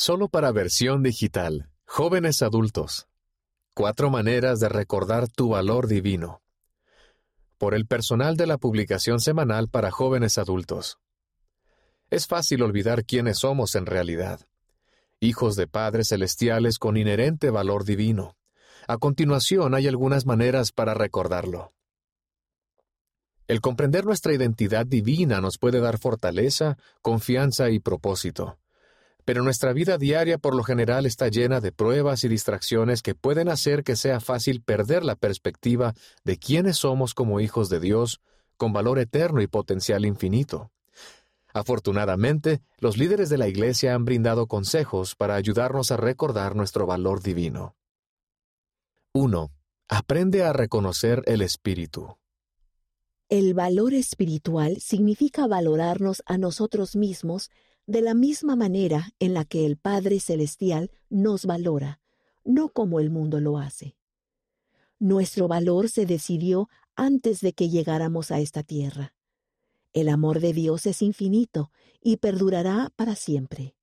Solo para versión digital, jóvenes adultos. Cuatro maneras de recordar tu valor divino. Por el personal de la publicación semanal para jóvenes adultos. Es fácil olvidar quiénes somos en realidad. Hijos de padres celestiales con inherente valor divino. A continuación hay algunas maneras para recordarlo. El comprender nuestra identidad divina nos puede dar fortaleza, confianza y propósito. Pero nuestra vida diaria por lo general está llena de pruebas y distracciones que pueden hacer que sea fácil perder la perspectiva de quiénes somos como hijos de Dios, con valor eterno y potencial infinito. Afortunadamente, los líderes de la Iglesia han brindado consejos para ayudarnos a recordar nuestro valor divino. 1. Aprende a reconocer el Espíritu. El valor espiritual significa valorarnos a nosotros mismos de la misma manera en la que el Padre Celestial nos valora, no como el mundo lo hace. Nuestro valor se decidió antes de que llegáramos a esta tierra. El amor de Dios es infinito y perdurará para siempre.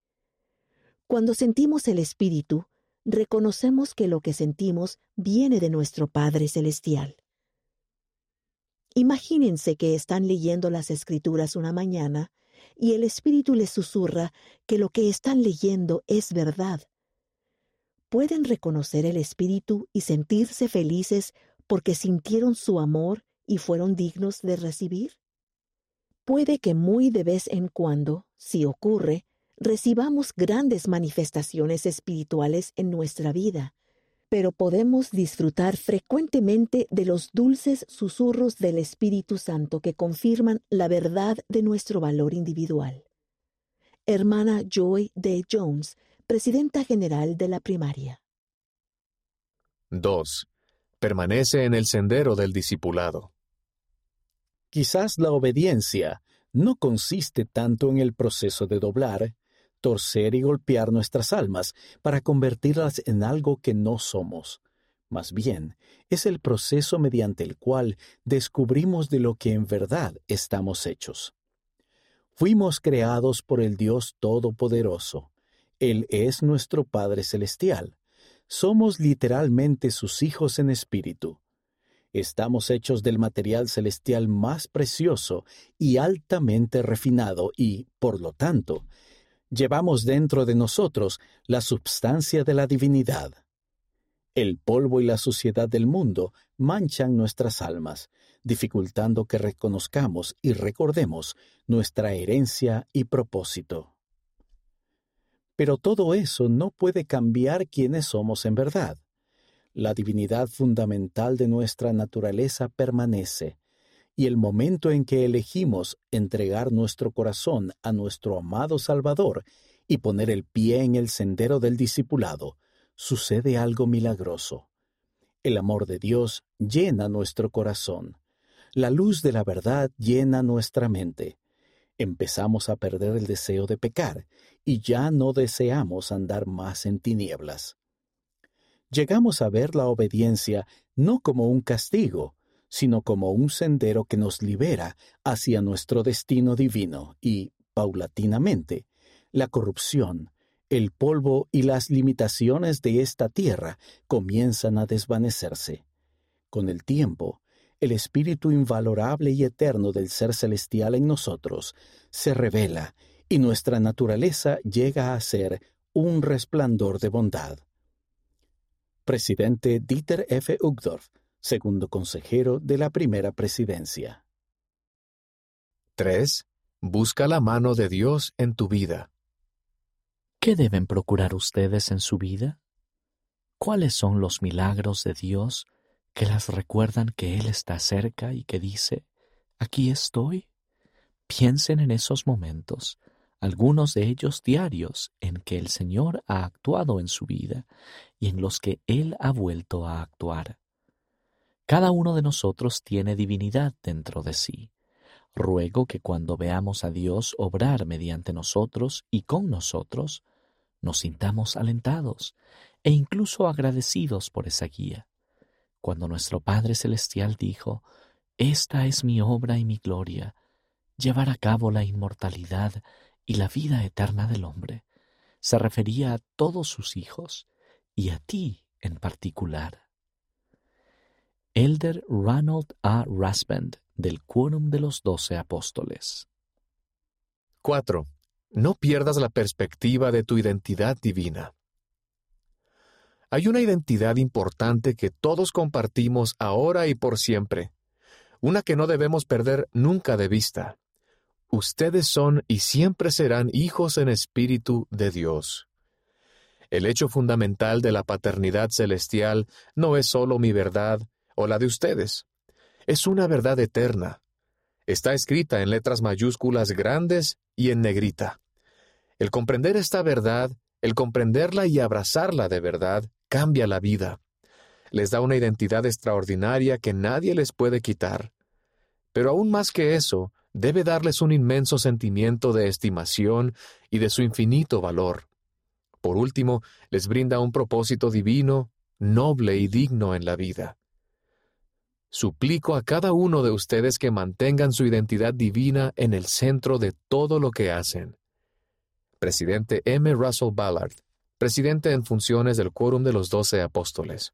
Cuando sentimos el Espíritu, reconocemos que lo que sentimos viene de nuestro Padre Celestial. Imagínense que están leyendo las Escrituras una mañana y el Espíritu les susurra que lo que están leyendo es verdad. ¿Pueden reconocer el Espíritu y sentirse felices porque sintieron su amor y fueron dignos de recibir? Puede que muy de vez en cuando, si ocurre, recibamos grandes manifestaciones espirituales en nuestra vida, pero podemos disfrutar frecuentemente de los dulces susurros del Espíritu Santo que confirman la verdad de nuestro valor individual. Hermana Joy D. Jones, Presidenta General de la Primaria. 2. Permanece en el sendero del discipulado. Quizás la obediencia no consiste tanto en el proceso de doblar, torcer y golpear nuestras almas para convertirlas en algo que no somos. Más bien, es el proceso mediante el cual descubrimos de lo que en verdad estamos hechos. Fuimos creados por el Dios Todopoderoso. Él es nuestro Padre Celestial. Somos literalmente sus hijos en espíritu. Estamos hechos del material celestial más precioso y altamente refinado y, por lo tanto, llevamos dentro de nosotros la substancia de la divinidad. El polvo y la suciedad del mundo manchan nuestras almas, dificultando que reconozcamos y recordemos nuestra herencia y propósito. Pero todo eso no puede cambiar quiénes somos en verdad. La divinidad fundamental de nuestra naturaleza permanece, y el momento en que elegimos entregar nuestro corazón a nuestro amado Salvador y poner el pie en el sendero del discipulado, sucede algo milagroso. El amor de Dios llena nuestro corazón. La luz de la verdad llena nuestra mente. Empezamos a perder el deseo de pecar y ya no deseamos andar más en tinieblas. Llegamos a ver la obediencia no como un castigo, sino como un sendero que nos libera hacia nuestro destino divino y, paulatinamente, la corrupción, el polvo y las limitaciones de esta tierra comienzan a desvanecerse. Con el tiempo, el espíritu invalorable y eterno del ser celestial en nosotros se revela y nuestra naturaleza llega a ser un resplandor de bondad. Presidente Dieter F. Uchtdorf, segundo consejero de la primera presidencia. 3. Busca la mano de Dios en tu vida. ¿Qué deben procurar ustedes en su vida? ¿Cuáles son los milagros de Dios que las recuerdan que Él está cerca y que dice, aquí estoy? Piensen en esos momentos, algunos de ellos diarios, en que el Señor ha actuado en su vida y en los que Él ha vuelto a actuar. Cada uno de nosotros tiene divinidad dentro de sí. Ruego que cuando veamos a Dios obrar mediante nosotros y con nosotros, nos sintamos alentados e incluso agradecidos por esa guía. Cuando nuestro Padre Celestial dijo, Esta es mi obra y mi gloria, llevar a cabo la inmortalidad y la vida eterna del hombre, se refería a todos sus hijos y a ti en particular. Elder Ronald A. Rasband, del Quórum de los Doce Apóstoles. 4. No pierdas la perspectiva de tu identidad divina. Hay una identidad importante que todos compartimos ahora y por siempre, una que no debemos perder nunca de vista. Ustedes son y siempre serán hijos en espíritu de Dios. El hecho fundamental de la paternidad celestial no es sólo mi verdad o la de ustedes, es una verdad eterna. Está escrita en letras mayúsculas grandes y en negrita. El comprender esta verdad, el comprenderla y abrazarla de verdad, cambia la vida. Les da una identidad extraordinaria que nadie les puede quitar. Pero aún más que eso, debe darles un inmenso sentimiento de estimación y de su infinito valor. Por último, les brinda un propósito divino, noble y digno en la vida. Suplico a cada uno de ustedes que mantengan su identidad divina en el centro de todo lo que hacen. Presidente M. Russell Ballard, presidente en funciones del Quórum de los Doce Apóstoles.